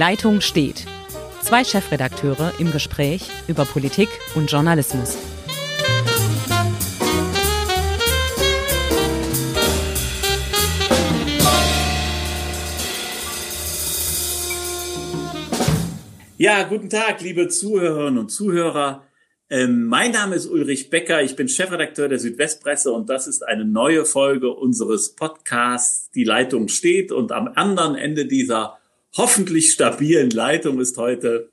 Leitung steht. Zwei Chefredakteure im Gespräch über Politik und Journalismus. Ja, guten Tag, liebe Zuhörerinnen und Zuhörer. Ähm, mein Name ist Ulrich Becker, ich bin Chefredakteur der Südwestpresse und das ist eine neue Folge unseres Podcasts Die Leitung steht und am anderen Ende dieser hoffentlich stabilen Leitung ist heute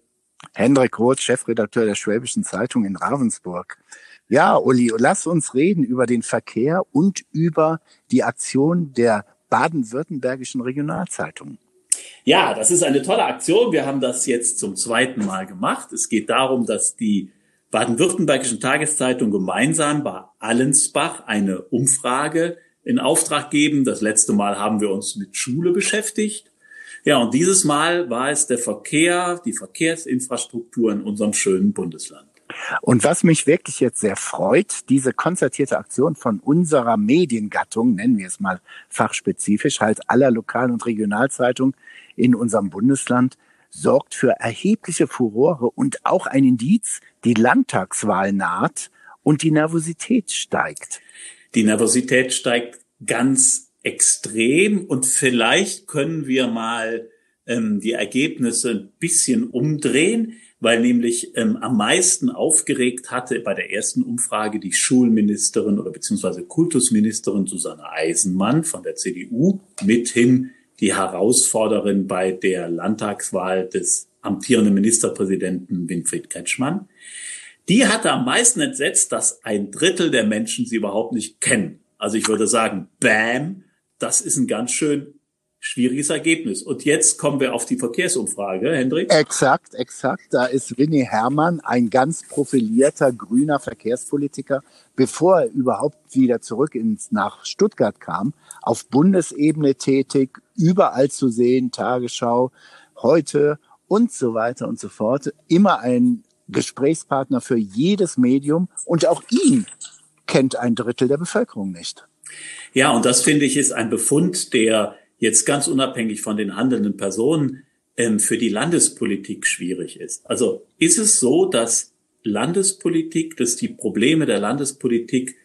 Hendrik Roth, Chefredakteur der Schwäbischen Zeitung in Ravensburg. Ja, Uli, lass uns reden über den Verkehr und über die Aktion der baden-württembergischen Regionalzeitung. Ja, das ist eine tolle Aktion. Wir haben das jetzt zum zweiten Mal gemacht. Es geht darum, dass die baden-württembergischen Tageszeitungen gemeinsam bei Allensbach eine Umfrage in Auftrag geben. Das letzte Mal haben wir uns mit Schule beschäftigt. Ja, und dieses Mal war es der Verkehr, die Verkehrsinfrastruktur in unserem schönen Bundesland. Und was mich wirklich jetzt sehr freut, diese konzertierte Aktion von unserer Mediengattung, nennen wir es mal fachspezifisch, halt aller Lokal- und Regionalzeitungen in unserem Bundesland, sorgt für erhebliche Furore und auch ein Indiz, die Landtagswahl naht und die Nervosität steigt. Die Nervosität steigt ganz extrem und vielleicht können wir mal ähm, die Ergebnisse ein bisschen umdrehen weil nämlich ähm, am meisten aufgeregt hatte bei der ersten Umfrage die Schulministerin oder beziehungsweise Kultusministerin Susanne Eisenmann von der CDU, mithin die Herausforderin bei der Landtagswahl des amtierenden Ministerpräsidenten Winfried Kretschmann. Die hatte am meisten entsetzt, dass ein Drittel der Menschen sie überhaupt nicht kennen. Also ich würde sagen, bam, das ist ein ganz schön schwieriges Ergebnis. Und jetzt kommen wir auf die Verkehrsumfrage, Hendrik. Exakt, exakt. Da ist Winnie Herrmann, ein ganz profilierter grüner Verkehrspolitiker, bevor er überhaupt wieder zurück ins, nach Stuttgart kam, auf Bundesebene tätig, überall zu sehen, Tagesschau, heute und so weiter und so fort. Immer ein Gesprächspartner für jedes Medium und auch ihn kennt ein Drittel der Bevölkerung nicht. Ja, und das finde ich ist ein Befund, der jetzt ganz unabhängig von den handelnden Personen ähm, für die Landespolitik schwierig ist. Also ist es so, dass Landespolitik, dass die Probleme der Landespolitik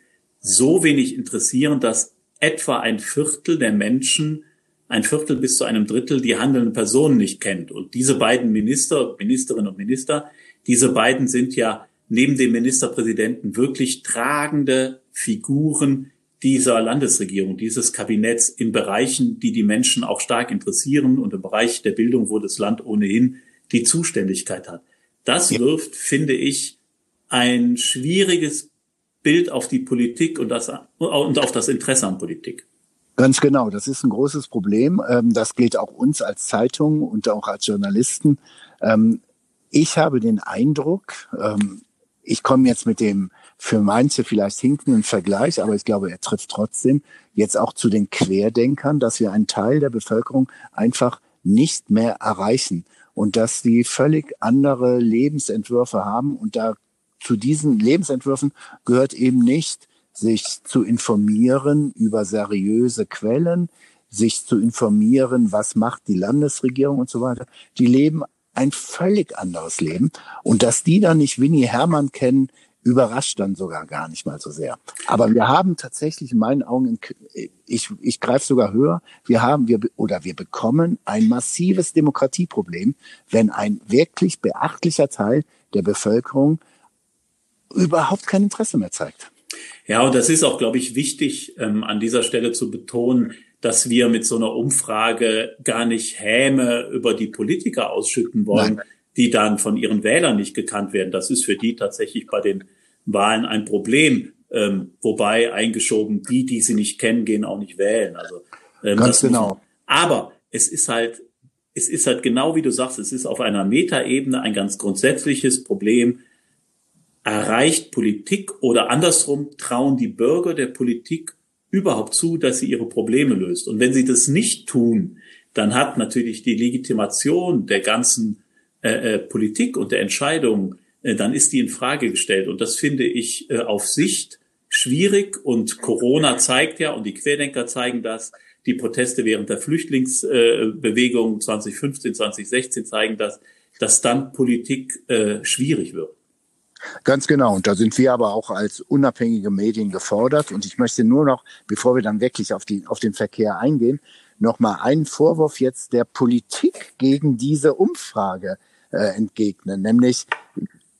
so wenig interessieren, dass etwa ein Viertel der Menschen, ein Viertel bis zu einem Drittel die handelnden Personen nicht kennt. Und diese beiden Minister, Ministerinnen und Minister, diese beiden sind ja neben dem Ministerpräsidenten wirklich tragende Figuren dieser Landesregierung, dieses Kabinetts in Bereichen, die die Menschen auch stark interessieren und im Bereich der Bildung, wo das Land ohnehin die Zuständigkeit hat. Das wirft, finde ich, ein schwieriges Bild auf die Politik und, das, und auf das Interesse an Politik. Ganz genau, das ist ein großes Problem. Ähm, das gilt auch uns als Zeitung und auch als Journalisten. Ähm, ich habe den Eindruck, ähm, ich komme jetzt mit dem für manche vielleicht hinkenden Vergleich, aber ich glaube, er trifft trotzdem jetzt auch zu den Querdenkern, dass wir einen Teil der Bevölkerung einfach nicht mehr erreichen und dass die völlig andere Lebensentwürfe haben und da zu diesen Lebensentwürfen gehört eben nicht, sich zu informieren über seriöse Quellen, sich zu informieren, was macht die Landesregierung und so weiter. Die leben ein völlig anderes Leben. Und dass die dann nicht Winnie Hermann kennen, überrascht dann sogar gar nicht mal so sehr. Aber wir haben tatsächlich in meinen Augen, ich, ich greife sogar höher, wir haben wir oder wir bekommen ein massives Demokratieproblem, wenn ein wirklich beachtlicher Teil der Bevölkerung überhaupt kein Interesse mehr zeigt. Ja, und das ist auch, glaube ich, wichtig ähm, an dieser Stelle zu betonen, dass wir mit so einer Umfrage gar nicht Häme über die Politiker ausschütten wollen, Nein die dann von ihren Wählern nicht gekannt werden. Das ist für die tatsächlich bei den Wahlen ein Problem. Ähm, wobei eingeschoben, die, die sie nicht kennen, gehen auch nicht wählen. Also ähm, ganz genau. aber es ist halt, es ist halt genau wie du sagst, es ist auf einer Metaebene ein ganz grundsätzliches Problem. Erreicht Politik oder andersrum trauen die Bürger der Politik überhaupt zu, dass sie ihre Probleme löst. Und wenn sie das nicht tun, dann hat natürlich die Legitimation der ganzen äh, äh, Politik und der Entscheidung, äh, dann ist die in Frage gestellt. Und das finde ich äh, auf Sicht schwierig. Und Corona zeigt ja, und die Querdenker zeigen das, Die Proteste während der Flüchtlingsbewegung 2015, 2016 zeigen das, dass dann Politik äh, schwierig wird. Ganz genau. Und da sind wir aber auch als unabhängige Medien gefordert. Und ich möchte nur noch, bevor wir dann wirklich auf, die, auf den Verkehr eingehen, noch mal einen Vorwurf jetzt der Politik gegen diese Umfrage äh, entgegnen, nämlich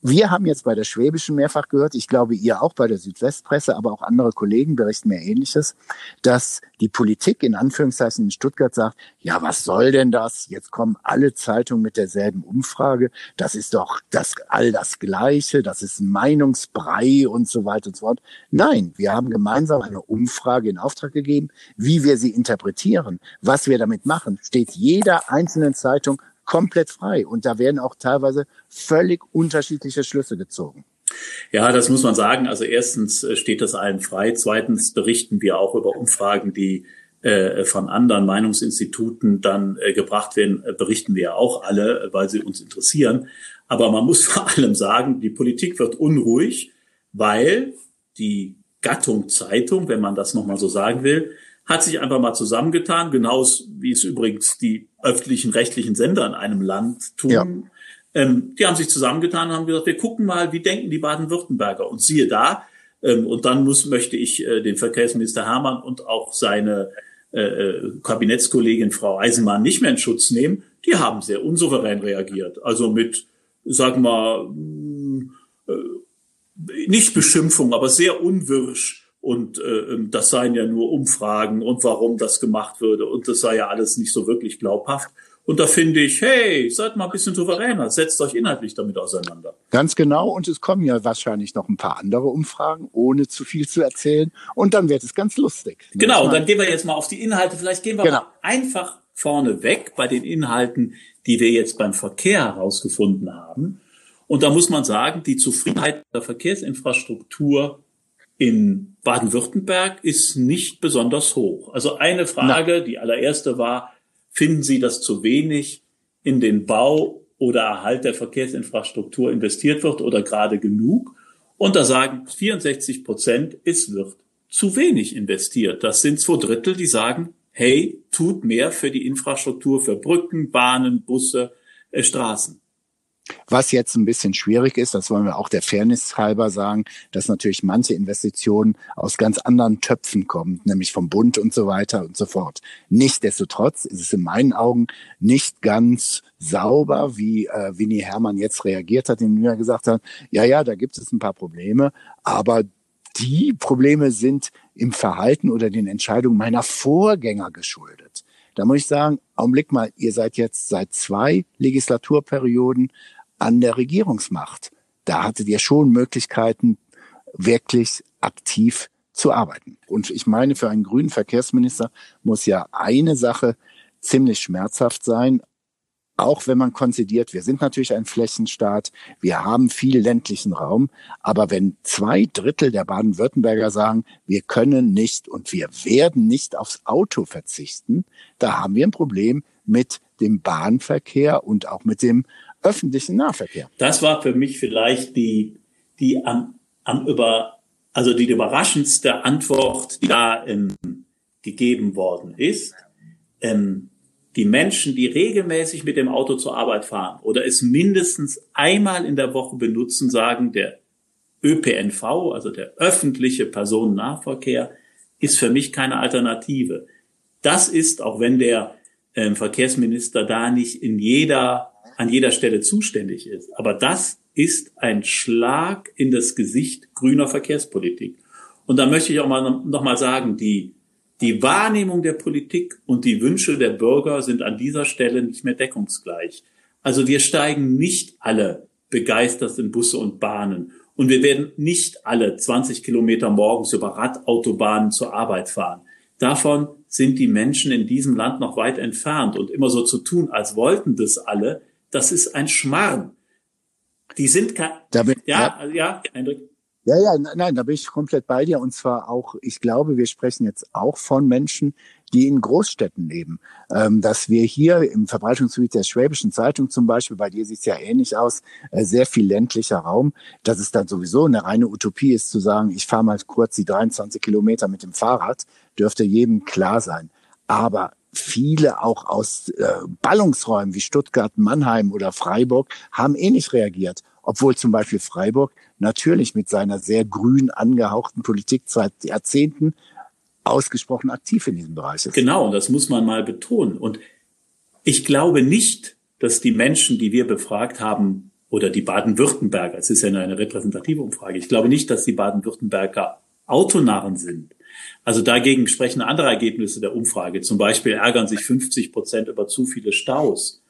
wir haben jetzt bei der Schwäbischen mehrfach gehört, ich glaube ihr auch bei der Südwestpresse, aber auch andere Kollegen berichten mir Ähnliches, dass die Politik in Anführungszeichen in Stuttgart sagt, ja, was soll denn das? Jetzt kommen alle Zeitungen mit derselben Umfrage. Das ist doch das all das Gleiche. Das ist ein Meinungsbrei und so weiter und so fort. Nein, wir haben gemeinsam eine Umfrage in Auftrag gegeben. Wie wir sie interpretieren, was wir damit machen, steht jeder einzelnen Zeitung komplett frei. Und da werden auch teilweise völlig unterschiedliche Schlüsse gezogen. Ja, das muss man sagen. Also erstens äh, steht das allen frei. Zweitens berichten wir auch über Umfragen, die äh, von anderen Meinungsinstituten dann äh, gebracht werden, berichten wir auch alle, weil sie uns interessieren. Aber man muss vor allem sagen, die Politik wird unruhig, weil die Gattung Zeitung, wenn man das nochmal so sagen will, hat sich einfach mal zusammengetan, genauso wie es übrigens die öffentlichen rechtlichen Sender in einem Land tun. Ja. Ähm, die haben sich zusammengetan und haben gesagt, wir gucken mal, wie denken die Baden-Württemberger. Und siehe da, ähm, und dann muss, möchte ich äh, den Verkehrsminister Hermann und auch seine äh, äh Kabinettskollegin Frau Eisenmann nicht mehr in Schutz nehmen. Die haben sehr unsouverän reagiert. Also mit, sagen wir, mm, äh, nicht Beschimpfung, aber sehr unwirsch und äh, ähm, das seien ja nur Umfragen und warum das gemacht würde und das sei ja alles nicht so wirklich glaubhaft. Und da finde ich, hey, seid mal ein bisschen souveräner, setzt euch inhaltlich damit auseinander. Ganz genau. Und es kommen ja wahrscheinlich noch ein paar andere Umfragen, ohne zu viel zu erzählen. Und dann wird es ganz lustig. Genau. Und dann gehen wir jetzt mal auf die Inhalte. Vielleicht gehen wir genau. einfach vorne weg bei den Inhalten, die wir jetzt beim Verkehr herausgefunden haben. Und da muss man sagen, die Zufriedenheit der Verkehrsinfrastruktur in Baden-Württemberg ist nicht besonders hoch. Also eine Frage, Na. die allererste war, finden Sie, dass zu wenig in den Bau oder Erhalt der Verkehrsinfrastruktur investiert wird oder gerade genug? Und da sagen 64 Prozent, es wird zu wenig investiert. Das sind zwei Drittel, die sagen, hey, tut mehr für die Infrastruktur, für Brücken, Bahnen, Busse, äh, Straßen. Was jetzt ein bisschen schwierig ist, das wollen wir auch der Fairness halber sagen, dass natürlich manche Investitionen aus ganz anderen Töpfen kommen, nämlich vom Bund und so weiter und so fort. Nichtsdestotrotz ist es in meinen Augen nicht ganz sauber, wie äh, Winnie Hermann jetzt reagiert hat, indem er gesagt hat, ja, ja, da gibt es ein paar Probleme, aber die Probleme sind im Verhalten oder den Entscheidungen meiner Vorgänger geschuldet. Da muss ich sagen, Augenblick mal, ihr seid jetzt seit zwei Legislaturperioden an der Regierungsmacht. Da hattet ihr schon Möglichkeiten, wirklich aktiv zu arbeiten. Und ich meine, für einen grünen Verkehrsminister muss ja eine Sache ziemlich schmerzhaft sein, auch wenn man konzidiert, wir sind natürlich ein Flächenstaat, wir haben viel ländlichen Raum, aber wenn zwei Drittel der Baden-Württemberger sagen, wir können nicht und wir werden nicht aufs Auto verzichten, da haben wir ein Problem mit dem Bahnverkehr und auch mit dem öffentlichen Nahverkehr. Das war für mich vielleicht die, die am, am über, also die überraschendste Antwort, die da ähm, gegeben worden ist. Ähm, die Menschen, die regelmäßig mit dem Auto zur Arbeit fahren oder es mindestens einmal in der Woche benutzen, sagen, der ÖPNV, also der öffentliche Personennahverkehr, ist für mich keine Alternative. Das ist, auch wenn der äh, Verkehrsminister da nicht in jeder, an jeder Stelle zuständig ist, aber das ist ein Schlag in das Gesicht grüner Verkehrspolitik. Und da möchte ich auch mal noch mal sagen, die die Wahrnehmung der Politik und die Wünsche der Bürger sind an dieser Stelle nicht mehr deckungsgleich. Also wir steigen nicht alle begeistert in Busse und Bahnen. Und wir werden nicht alle 20 Kilometer morgens über Radautobahnen zur Arbeit fahren. Davon sind die Menschen in diesem Land noch weit entfernt. Und immer so zu tun, als wollten das alle, das ist ein Schmarrn. Die sind kein, ja, ja, ja, Hendrik. Ja, ja, nein, da bin ich komplett bei dir. Und zwar auch, ich glaube, wir sprechen jetzt auch von Menschen, die in Großstädten leben. Ähm, dass wir hier im Verbreitungsgebiet der Schwäbischen Zeitung zum Beispiel, bei dir sieht es ja ähnlich aus, äh, sehr viel ländlicher Raum, dass es dann sowieso eine reine Utopie ist zu sagen, ich fahre mal kurz die 23 Kilometer mit dem Fahrrad, dürfte jedem klar sein. aber viele auch aus äh, Ballungsräumen wie Stuttgart, Mannheim oder Freiburg haben eh nicht reagiert. Obwohl zum Beispiel Freiburg natürlich mit seiner sehr grün angehauchten Politik seit Jahrzehnten ausgesprochen aktiv in diesem Bereich ist. Genau, das muss man mal betonen. Und ich glaube nicht, dass die Menschen, die wir befragt haben, oder die Baden-Württemberger, es ist ja eine repräsentative Umfrage, ich glaube nicht, dass die Baden-Württemberger Autonarren sind. Also dagegen sprechen andere Ergebnisse der Umfrage. Zum Beispiel ärgern sich 50 Prozent über zu viele Staus.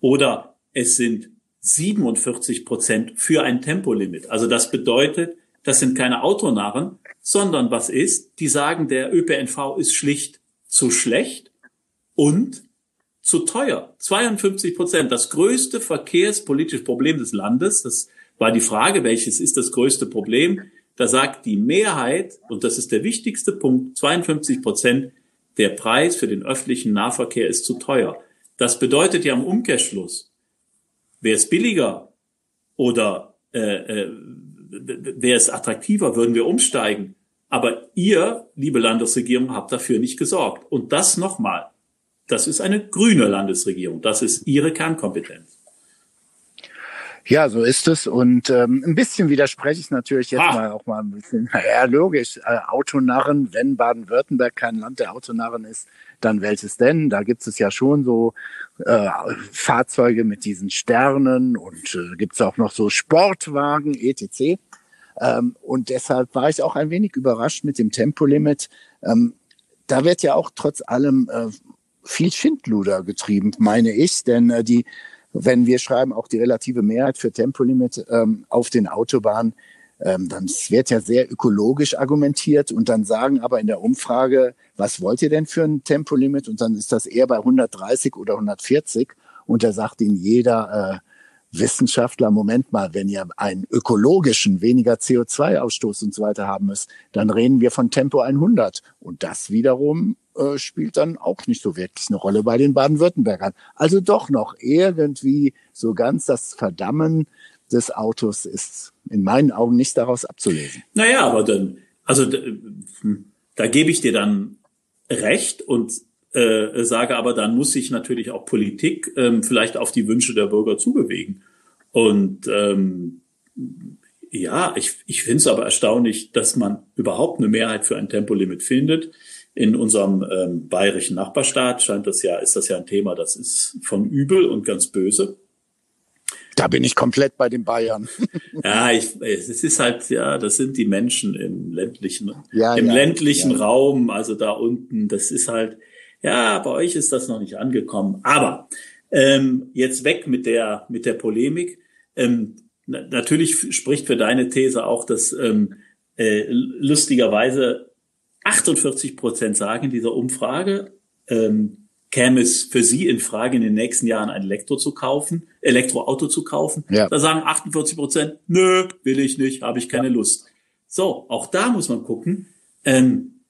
Oder es sind 47 Prozent für ein Tempolimit. Also das bedeutet, das sind keine Autonarren, sondern was ist? Die sagen, der ÖPNV ist schlicht zu schlecht und zu teuer. 52 Prozent. Das größte verkehrspolitische Problem des Landes. Das war die Frage, welches ist das größte Problem? Da sagt die Mehrheit, und das ist der wichtigste Punkt, 52 Prozent, der Preis für den öffentlichen Nahverkehr ist zu teuer. Das bedeutet ja im Umkehrschluss, wäre es billiger oder äh, äh, wäre es attraktiver, würden wir umsteigen. Aber ihr, liebe Landesregierung, habt dafür nicht gesorgt. Und das nochmal. Das ist eine grüne Landesregierung. Das ist ihre Kernkompetenz. Ja, so ist es. Und ähm, ein bisschen widerspreche ich natürlich jetzt ah. mal auch mal ein bisschen. Ja, logisch. Äh, Autonarren, wenn Baden-Württemberg kein Land der Autonarren ist, dann welches denn? Da gibt es ja schon so äh, Fahrzeuge mit diesen Sternen und äh, gibt es auch noch so Sportwagen, etc. Ähm, und deshalb war ich auch ein wenig überrascht mit dem Tempolimit. Ähm, da wird ja auch trotz allem äh, viel Schindluder getrieben, meine ich, denn äh, die, wenn wir schreiben auch die relative Mehrheit für Tempolimit ähm, auf den Autobahnen, ähm, dann wird ja sehr ökologisch argumentiert und dann sagen aber in der Umfrage, was wollt ihr denn für ein Tempolimit? Und dann ist das eher bei 130 oder 140 und da sagt ihnen jeder, äh, Wissenschaftler, Moment mal, wenn ihr einen ökologischen, weniger CO2-Ausstoß und so weiter haben müsst, dann reden wir von Tempo 100. Und das wiederum äh, spielt dann auch nicht so wirklich eine Rolle bei den Baden-Württembergern. Also doch noch irgendwie so ganz das Verdammen des Autos ist in meinen Augen nicht daraus abzulesen. Naja, aber dann, also da, da gebe ich dir dann recht und äh, sage aber, dann muss sich natürlich auch Politik ähm, vielleicht auf die Wünsche der Bürger zubewegen. Und ähm, ja, ich, ich finde es aber erstaunlich, dass man überhaupt eine Mehrheit für ein Tempolimit findet. In unserem ähm, bayerischen Nachbarstaat scheint das ja, ist das ja ein Thema, das ist von übel und ganz böse. Da bin ich komplett bei den Bayern. ja, ich, es ist halt, ja, das sind die Menschen im ländlichen, ja, im ja, ländlichen ja. Raum, also da unten, das ist halt, ja, bei euch ist das noch nicht angekommen. Aber ähm, jetzt weg mit der, mit der Polemik. Ähm, natürlich spricht für deine These auch, dass ähm, äh, lustigerweise 48 Prozent sagen in dieser Umfrage, ähm, käme es für Sie in Frage, in den nächsten Jahren ein Elektro zu kaufen, Elektroauto zu kaufen. Ja. Da sagen 48 Prozent, nö, will ich nicht, habe ich keine ja. Lust. So, auch da muss man gucken. Ähm,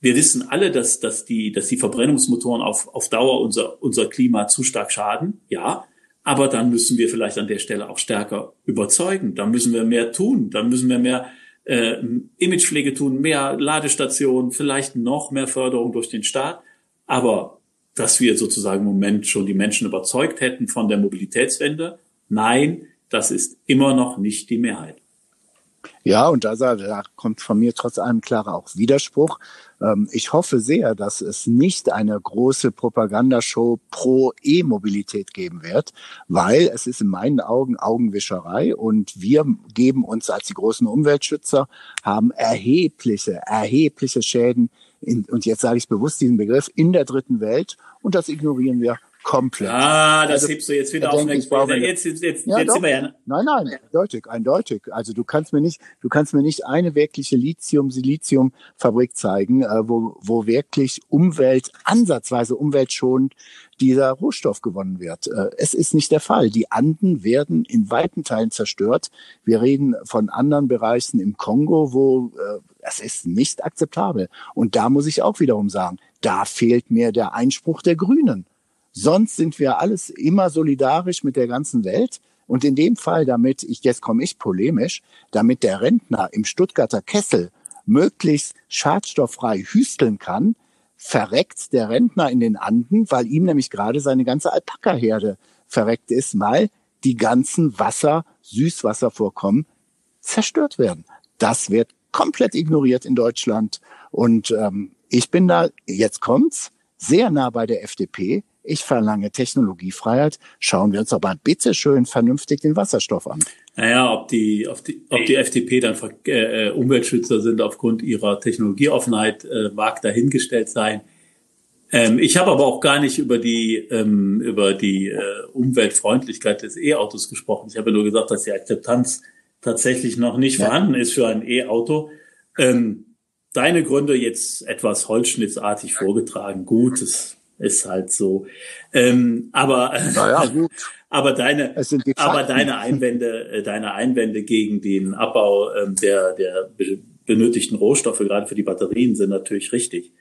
wir wissen alle, dass, dass, die, dass die Verbrennungsmotoren auf, auf Dauer unser, unser Klima zu stark schaden. Ja, aber dann müssen wir vielleicht an der Stelle auch stärker überzeugen. Dann müssen wir mehr tun. Dann müssen wir mehr äh, Imagepflege tun, mehr Ladestationen, vielleicht noch mehr Förderung durch den Staat. Aber dass wir sozusagen im Moment schon die Menschen überzeugt hätten von der Mobilitätswende, nein, das ist immer noch nicht die Mehrheit. Ja, und da, da kommt von mir trotz allem klarer auch Widerspruch. Ähm, ich hoffe sehr, dass es nicht eine große Propagandashow pro E-Mobilität geben wird, weil es ist in meinen Augen Augenwischerei und wir geben uns als die großen Umweltschützer, haben erhebliche, erhebliche Schäden in, und jetzt sage ich bewusst diesen Begriff, in der dritten Welt und das ignorieren wir komplett. Ah, das also, hebst du jetzt wieder auf. Den, jetzt, jetzt, jetzt, jetzt, ja, jetzt sind wir ja. Nein, nein, eindeutig, eindeutig. Also du kannst mir nicht, du kannst mir nicht eine wirkliche Lithium-Silizium-Fabrik zeigen, äh, wo, wo wirklich Umwelt, ansatzweise umweltschonend dieser Rohstoff gewonnen wird. Äh, es ist nicht der Fall. Die Anden werden in weiten Teilen zerstört. Wir reden von anderen Bereichen im Kongo, wo äh, das ist nicht akzeptabel. Und da muss ich auch wiederum sagen, da fehlt mir der Einspruch der Grünen. Sonst sind wir alles immer solidarisch mit der ganzen Welt. Und in dem Fall, damit, ich, jetzt komme ich polemisch, damit der Rentner im Stuttgarter Kessel möglichst schadstofffrei hüsteln kann, verreckt der Rentner in den Anden, weil ihm nämlich gerade seine ganze Alpaka-Herde verreckt ist, weil die ganzen Wasser, Süßwasservorkommen zerstört werden. Das wird komplett ignoriert in Deutschland. Und ähm, ich bin da, jetzt kommt's, sehr nah bei der FDP. Ich verlange Technologiefreiheit. Schauen wir uns aber bitte schön vernünftig den Wasserstoff an. Naja, ob die, ob die, ob die FDP dann äh, Umweltschützer sind aufgrund ihrer Technologieoffenheit, äh, mag dahingestellt sein. Ähm, ich habe aber auch gar nicht über die, ähm, über die äh, Umweltfreundlichkeit des E-Autos gesprochen. Ich habe nur gesagt, dass die Akzeptanz tatsächlich noch nicht ja. vorhanden ist für ein E-Auto. Ähm, deine Gründe jetzt etwas holzschnittsartig vorgetragen. Gut, es ist halt so. Ähm, aber, naja, gut. aber deine, aber deine Einwände, äh, deine Einwände gegen den Abbau ähm, der, der benötigten Rohstoffe, gerade für die Batterien, sind natürlich richtig.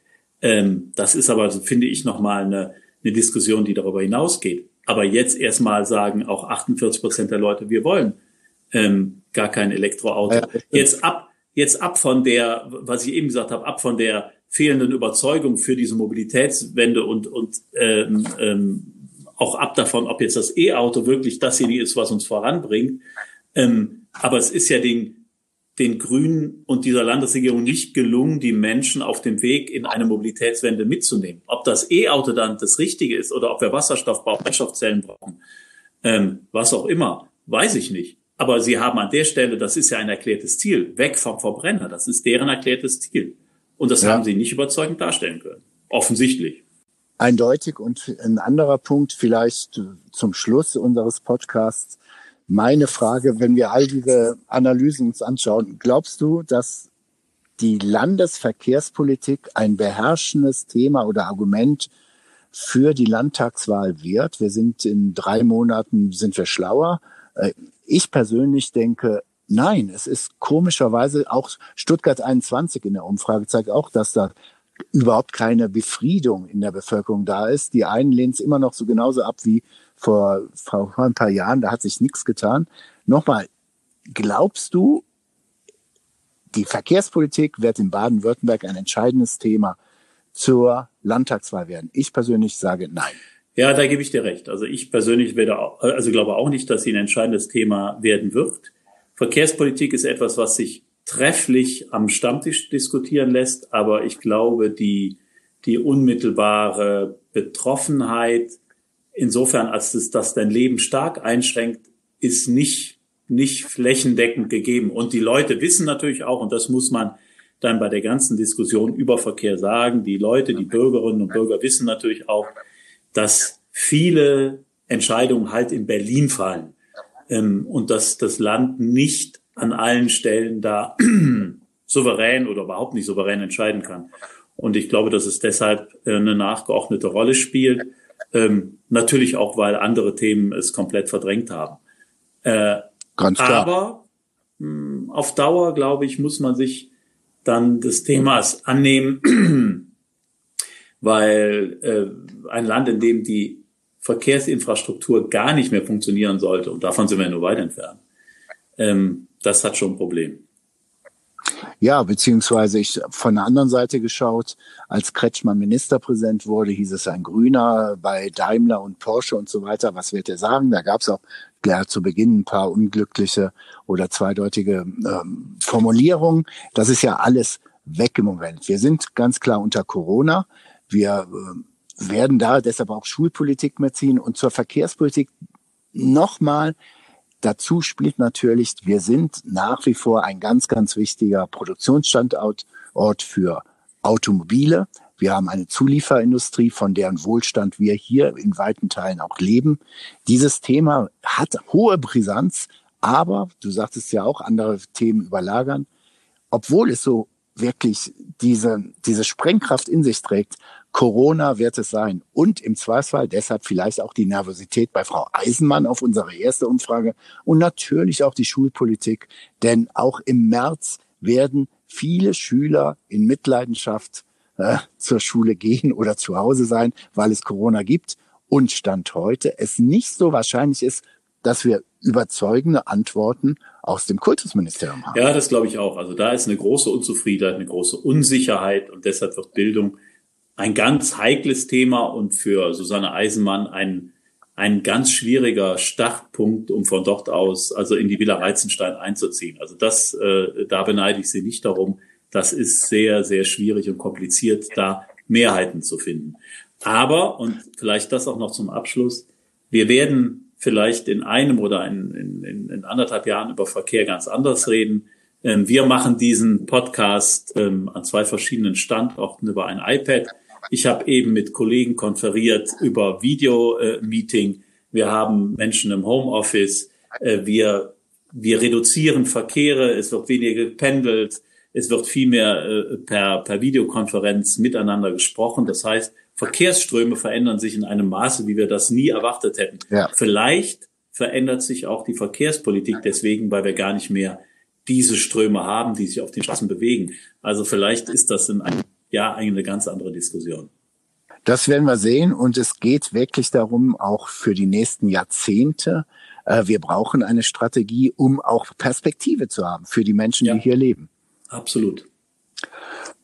Ähm, das ist aber, finde ich, nochmal eine, eine Diskussion, die darüber hinausgeht. Aber jetzt erstmal sagen auch 48 Prozent der Leute, wir wollen ähm, gar kein Elektroauto. Ja, jetzt ab, jetzt ab von der, was ich eben gesagt habe, ab von der fehlenden Überzeugung für diese Mobilitätswende und, und ähm, ähm, auch ab davon, ob jetzt das E-Auto wirklich dasjenige ist, was uns voranbringt. Ähm, aber es ist ja den, den Grünen und dieser Landesregierung nicht gelungen, die Menschen auf dem Weg in eine Mobilitätswende mitzunehmen. Ob das E-Auto dann das Richtige ist oder ob wir Wasserstoff brauchen, Brennstoffzellen brauchen, ähm, was auch immer, weiß ich nicht. Aber sie haben an der Stelle, das ist ja ein erklärtes Ziel, weg vom Verbrenner. Das ist deren erklärtes Ziel. Und das ja. haben sie nicht überzeugend darstellen können. Offensichtlich. Eindeutig. Und ein anderer Punkt vielleicht zum Schluss unseres Podcasts. Meine Frage, wenn wir all diese Analysen uns anschauen, glaubst du, dass die Landesverkehrspolitik ein beherrschendes Thema oder Argument für die Landtagswahl wird? Wir sind in drei Monaten, sind wir schlauer. Äh, ich persönlich denke, nein, es ist komischerweise auch Stuttgart 21 in der Umfrage zeigt auch, dass da überhaupt keine Befriedung in der Bevölkerung da ist. Die einen lehnen es immer noch so genauso ab wie vor, vor ein paar Jahren. Da hat sich nichts getan. Nochmal, glaubst du, die Verkehrspolitik wird in Baden-Württemberg ein entscheidendes Thema zur Landtagswahl werden? Ich persönlich sage nein. Ja, da gebe ich dir recht. Also ich persönlich werde, also glaube auch nicht, dass sie ein entscheidendes Thema werden wird. Verkehrspolitik ist etwas, was sich trefflich am Stammtisch diskutieren lässt, aber ich glaube, die, die unmittelbare Betroffenheit, insofern als es das dein Leben stark einschränkt, ist nicht, nicht flächendeckend gegeben. Und die Leute wissen natürlich auch, und das muss man dann bei der ganzen Diskussion über Verkehr sagen, die Leute, die Bürgerinnen und Bürger wissen natürlich auch, dass viele Entscheidungen halt in Berlin fallen ähm, und dass das Land nicht an allen Stellen da souverän oder überhaupt nicht souverän entscheiden kann. Und ich glaube, dass es deshalb äh, eine nachgeordnete Rolle spielt. Ähm, natürlich auch, weil andere Themen es komplett verdrängt haben. Äh, Ganz klar. Aber mh, hm, auf Dauer, glaube ich, muss man sich dann des Themas annehmen, weil äh, ein Land, in dem die Verkehrsinfrastruktur gar nicht mehr funktionieren sollte, und davon sind wir nur weit entfernt, ähm, das hat schon ein Problem. Ja, beziehungsweise ich von der anderen Seite geschaut, als Kretschmann Ministerpräsident wurde, hieß es ein Grüner bei Daimler und Porsche und so weiter. Was wird er sagen? Da gab es auch gleich zu Beginn ein paar unglückliche oder zweideutige ähm, Formulierungen. Das ist ja alles weg im Moment. Wir sind ganz klar unter Corona. Wir äh, werden da deshalb auch Schulpolitik mehr ziehen und zur Verkehrspolitik nochmal dazu spielt natürlich, wir sind nach wie vor ein ganz, ganz wichtiger Produktionsstandort Ort für Automobile. Wir haben eine Zulieferindustrie, von deren Wohlstand wir hier in weiten Teilen auch leben. Dieses Thema hat hohe Brisanz, aber du sagtest ja auch, andere Themen überlagern. Obwohl es so wirklich diese, diese Sprengkraft in sich trägt, Corona wird es sein. Und im Zweifelsfall deshalb vielleicht auch die Nervosität bei Frau Eisenmann auf unsere erste Umfrage und natürlich auch die Schulpolitik. Denn auch im März werden viele Schüler in Mitleidenschaft äh, zur Schule gehen oder zu Hause sein, weil es Corona gibt. Und Stand heute es nicht so wahrscheinlich ist, dass wir überzeugende Antworten aus dem Kultusministerium haben. Ja, das glaube ich auch. Also da ist eine große Unzufriedenheit, eine große Unsicherheit und deshalb wird Bildung ein ganz heikles Thema und für Susanne Eisenmann ein, ein ganz schwieriger Startpunkt, um von dort aus also in die Villa Reizenstein einzuziehen. Also das, äh, da beneide ich sie nicht darum. Das ist sehr, sehr schwierig und kompliziert, da Mehrheiten zu finden. Aber, und vielleicht das auch noch zum Abschluss, wir werden vielleicht in einem oder in, in, in anderthalb Jahren über Verkehr ganz anders reden. Ähm, wir machen diesen Podcast ähm, an zwei verschiedenen Standorten über ein iPad. Ich habe eben mit Kollegen konferiert über Video-Meeting. Wir haben Menschen im Homeoffice. Äh, wir, wir reduzieren Verkehre. Es wird weniger gependelt. Es wird viel mehr äh, per, per Videokonferenz miteinander gesprochen. Das heißt, Verkehrsströme verändern sich in einem Maße, wie wir das nie erwartet hätten. Ja. Vielleicht verändert sich auch die Verkehrspolitik deswegen, weil wir gar nicht mehr diese Ströme haben, die sich auf den Straßen bewegen. Also vielleicht ist das in einem Jahr eine ganz andere Diskussion. Das werden wir sehen und es geht wirklich darum, auch für die nächsten Jahrzehnte, äh, wir brauchen eine Strategie, um auch Perspektive zu haben für die Menschen, ja. die hier leben. Absolut.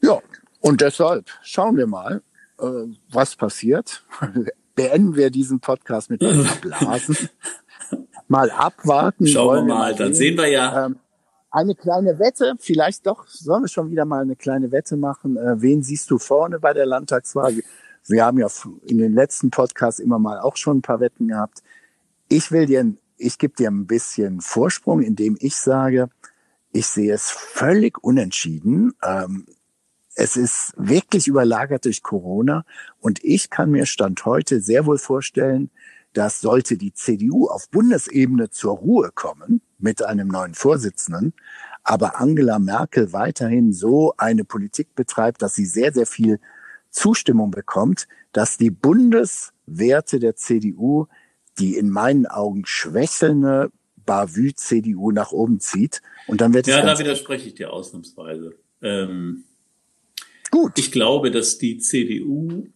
Ja, und deshalb schauen wir mal, äh, was passiert. Beenden wir diesen Podcast mit Blasen. mal abwarten. Schauen wir mal, dann sehen wir ja. Ähm, eine kleine Wette, vielleicht doch, sollen wir schon wieder mal eine kleine Wette machen. Äh, wen siehst du vorne bei der Landtagswahl? Wir haben ja in den letzten Podcasts immer mal auch schon ein paar Wetten gehabt. Ich will dir, ich gebe dir ein bisschen Vorsprung, indem ich sage, ich sehe es völlig unentschieden. Ähm, es ist wirklich überlagert durch Corona und ich kann mir Stand heute sehr wohl vorstellen, dass sollte die CDU auf Bundesebene zur Ruhe kommen mit einem neuen Vorsitzenden, aber Angela Merkel weiterhin so eine Politik betreibt, dass sie sehr, sehr viel Zustimmung bekommt, dass die Bundeswerte der CDU die in meinen Augen schwächelnde Bavü-CDU nach oben zieht. Und dann wird es. Ja, da widerspreche ich dir ausnahmsweise. Ähm Gut. Ich glaube, dass die CDU,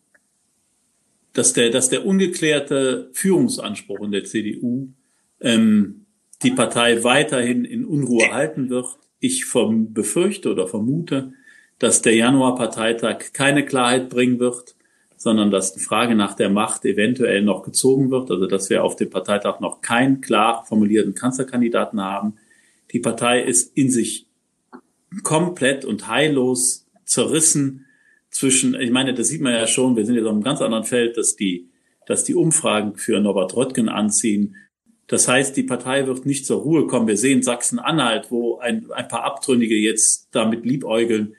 dass der, dass der ungeklärte Führungsanspruch in der CDU ähm, die Partei weiterhin in Unruhe halten wird. Ich vom, befürchte oder vermute, dass der Januarparteitag keine Klarheit bringen wird, sondern dass die Frage nach der Macht eventuell noch gezogen wird, also dass wir auf dem Parteitag noch keinen klar formulierten Kanzlerkandidaten haben. Die Partei ist in sich komplett und heillos zerrissen zwischen, ich meine, das sieht man ja schon, wir sind jetzt auf einem ganz anderen Feld, dass die, dass die Umfragen für Norbert Röttgen anziehen. Das heißt, die Partei wird nicht zur Ruhe kommen. Wir sehen Sachsen-Anhalt, wo ein, ein paar Abtrünnige jetzt damit liebäugeln,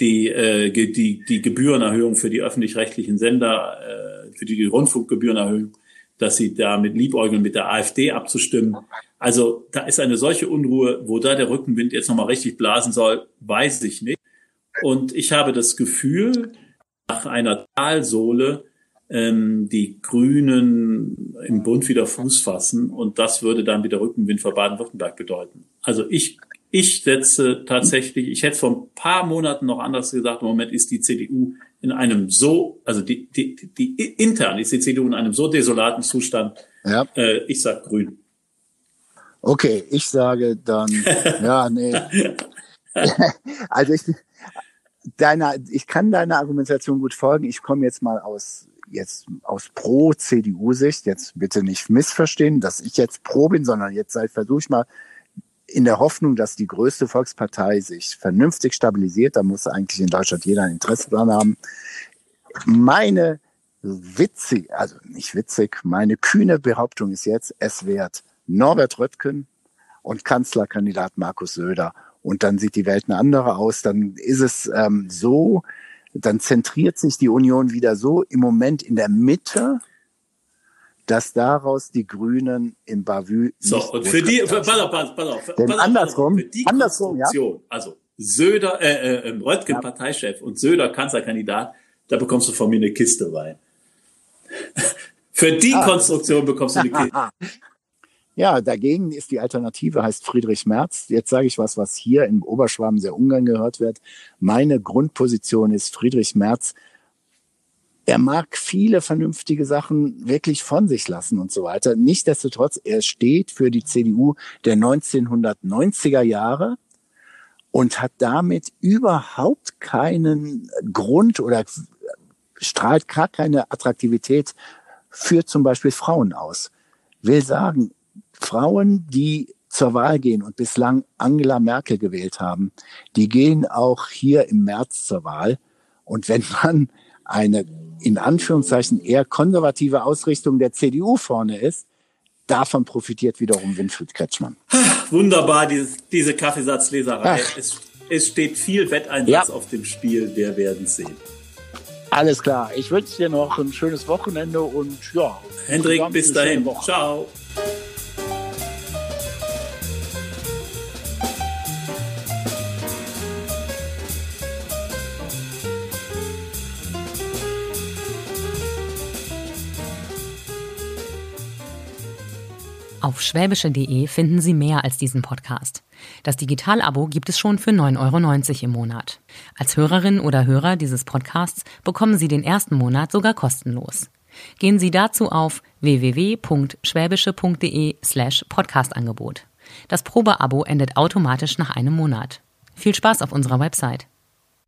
die, äh, die, die Gebührenerhöhung für die öffentlich-rechtlichen Sender, äh, für die Rundfunkgebührenerhöhung, dass sie damit liebäugeln, mit der AfD abzustimmen. Also da ist eine solche Unruhe, wo da der Rückenwind jetzt nochmal richtig blasen soll, weiß ich nicht. Und ich habe das Gefühl, nach einer Talsohle ähm, die Grünen im Bund wieder Fuß fassen und das würde dann wieder Rückenwind für Baden-Württemberg bedeuten. Also ich, ich setze tatsächlich, ich hätte vor ein paar Monaten noch anders gesagt, im Moment ist die CDU in einem so, also die, die, die, die intern ist die CDU in einem so desolaten Zustand. Ja. Äh, ich sag grün. Okay, ich sage dann, ja, nee. also ich, deiner, ich kann deiner Argumentation gut folgen. Ich komme jetzt mal aus jetzt aus pro CDU-Sicht. Jetzt bitte nicht missverstehen, dass ich jetzt pro bin, sondern jetzt versuche ich mal in der Hoffnung, dass die größte Volkspartei sich vernünftig stabilisiert. Da muss eigentlich in Deutschland jeder ein Interesse dran haben. Meine witzig, also nicht witzig, meine kühne Behauptung ist jetzt, es wird Norbert Röttgen und Kanzlerkandidat Markus Söder und dann sieht die Welt eine andere aus, dann ist es ähm, so, dann zentriert sich die Union wieder so im Moment in der Mitte, dass daraus die Grünen im Bavü so und für die pass auf, pass, pass auf, Denn pass andersrum, für die andersrum, ja. also Söder äh, äh, Röttgen ja. Parteichef und Söder Kanzlerkandidat, da bekommst du von mir eine Kiste Wein. für die ah. Konstruktion bekommst du eine Kiste. Ja, dagegen ist die Alternative, heißt Friedrich Merz. Jetzt sage ich was, was hier im Oberschwaben sehr ungern gehört wird. Meine Grundposition ist Friedrich Merz. Er mag viele vernünftige Sachen wirklich von sich lassen und so weiter. Nichtsdestotrotz, er steht für die CDU der 1990er Jahre und hat damit überhaupt keinen Grund oder strahlt gar keine Attraktivität für zum Beispiel Frauen aus. Will sagen, Frauen, die zur Wahl gehen und bislang Angela Merkel gewählt haben, die gehen auch hier im März zur Wahl. Und wenn man eine in Anführungszeichen eher konservative Ausrichtung der CDU vorne ist, davon profitiert wiederum Winfried Kretschmann. Wunderbar, diese, diese Kaffeesatzleserei. Es, es, steht viel Wetteinsatz ja. auf dem Spiel, wir werden sehen. Alles klar. Ich wünsche dir noch ein schönes Wochenende und ja. Hendrik, bis dahin. Ciao. Auf schwäbische.de finden Sie mehr als diesen Podcast. Das Digital-Abo gibt es schon für 9,90 Euro im Monat. Als Hörerin oder Hörer dieses Podcasts bekommen Sie den ersten Monat sogar kostenlos. Gehen Sie dazu auf www.schwäbische.de slash Podcastangebot. Das Probeabo endet automatisch nach einem Monat. Viel Spaß auf unserer Website.